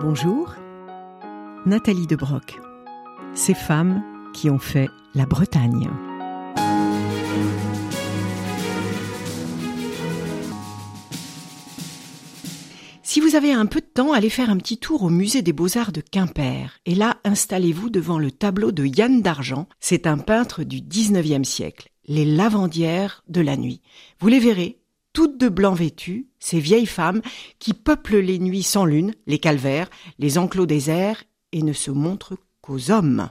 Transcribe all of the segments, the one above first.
Bonjour, Nathalie de Broc. Ces femmes qui ont fait la Bretagne. Si vous avez un peu de temps, allez faire un petit tour au musée des beaux-arts de Quimper. Et là, installez-vous devant le tableau de Yann d'Argent. C'est un peintre du 19e siècle. Les lavandières de la nuit. Vous les verrez, toutes de blanc vêtues, ces vieilles femmes qui peuplent les nuits sans lune, les calvaires, les enclos déserts et ne se montrent qu'aux hommes.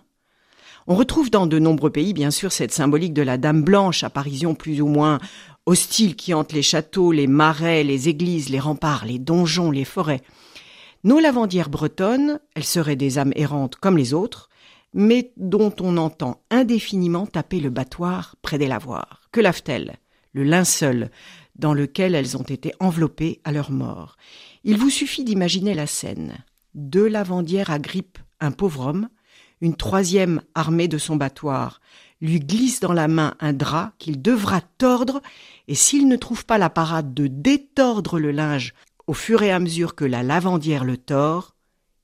On retrouve dans de nombreux pays, bien sûr, cette symbolique de la dame blanche, apparition plus ou moins hostile qui hante les châteaux, les marais, les églises, les remparts, les donjons, les forêts. Nos lavandières bretonnes, elles seraient des âmes errantes comme les autres, mais dont on entend indéfiniment taper le battoir près des lavoirs. Que lavent-elles Le linceul dans lequel elles ont été enveloppées à leur mort. Il vous suffit d'imaginer la scène. Deux lavandières agrippent un pauvre homme, une troisième armée de son battoir lui glisse dans la main un drap qu'il devra tordre, et s'il ne trouve pas la parade de détordre le linge au fur et à mesure que la lavandière le tord,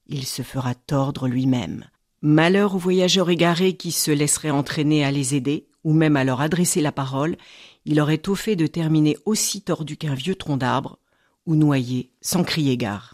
il se fera tordre lui-même. Malheur aux voyageurs égarés qui se laisseraient entraîner à les aider, ou même à leur adresser la parole, il aurait au fait de terminer aussi tordu qu'un vieux tronc d'arbre, ou noyé sans crier gare.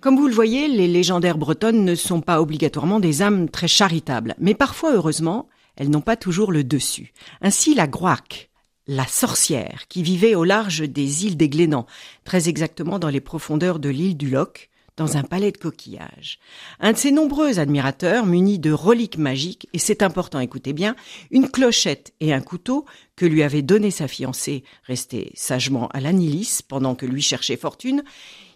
Comme vous le voyez, les légendaires bretonnes ne sont pas obligatoirement des âmes très charitables, mais parfois, heureusement, elles n'ont pas toujours le dessus. Ainsi, la Groac, la sorcière, qui vivait au large des îles des Glénans, très exactement dans les profondeurs de l'île du Loch, dans un palais de coquillages. Un de ses nombreux admirateurs, muni de reliques magiques, et c'est important, écoutez bien, une clochette et un couteau que lui avait donné sa fiancée, restée sagement à l'Anilis pendant que lui cherchait fortune,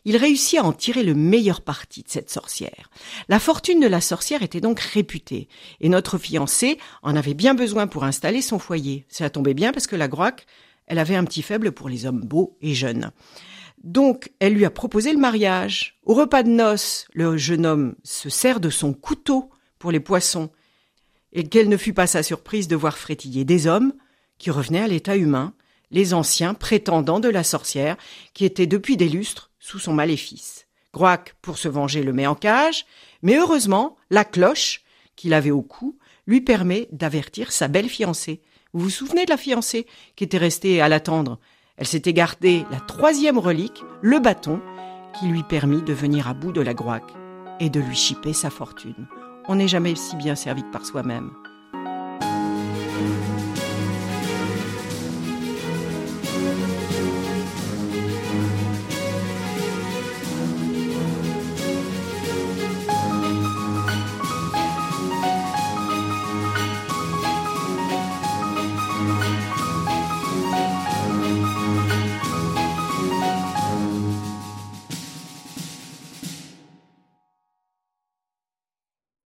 il réussit à en tirer le meilleur parti de cette sorcière. La fortune de la sorcière était donc réputée, et notre fiancée en avait bien besoin pour installer son foyer. Ça tombait bien parce que la Groaque, elle avait un petit faible pour les hommes beaux et jeunes. Donc, elle lui a proposé le mariage. Au repas de noces, le jeune homme se sert de son couteau pour les poissons, et quelle ne fut pas sa surprise de voir frétiller des hommes qui revenaient à l'état humain, les anciens prétendants de la sorcière, qui étaient depuis des lustres sous son maléfice. Groac, pour se venger, le met en cage, mais heureusement, la cloche qu'il avait au cou lui permet d'avertir sa belle fiancée. Vous vous souvenez de la fiancée qui était restée à l'attendre Elle s'était gardée la troisième relique, le bâton, qui lui permit de venir à bout de la Groac et de lui chipper sa fortune. On n'est jamais si bien servi que par soi-même.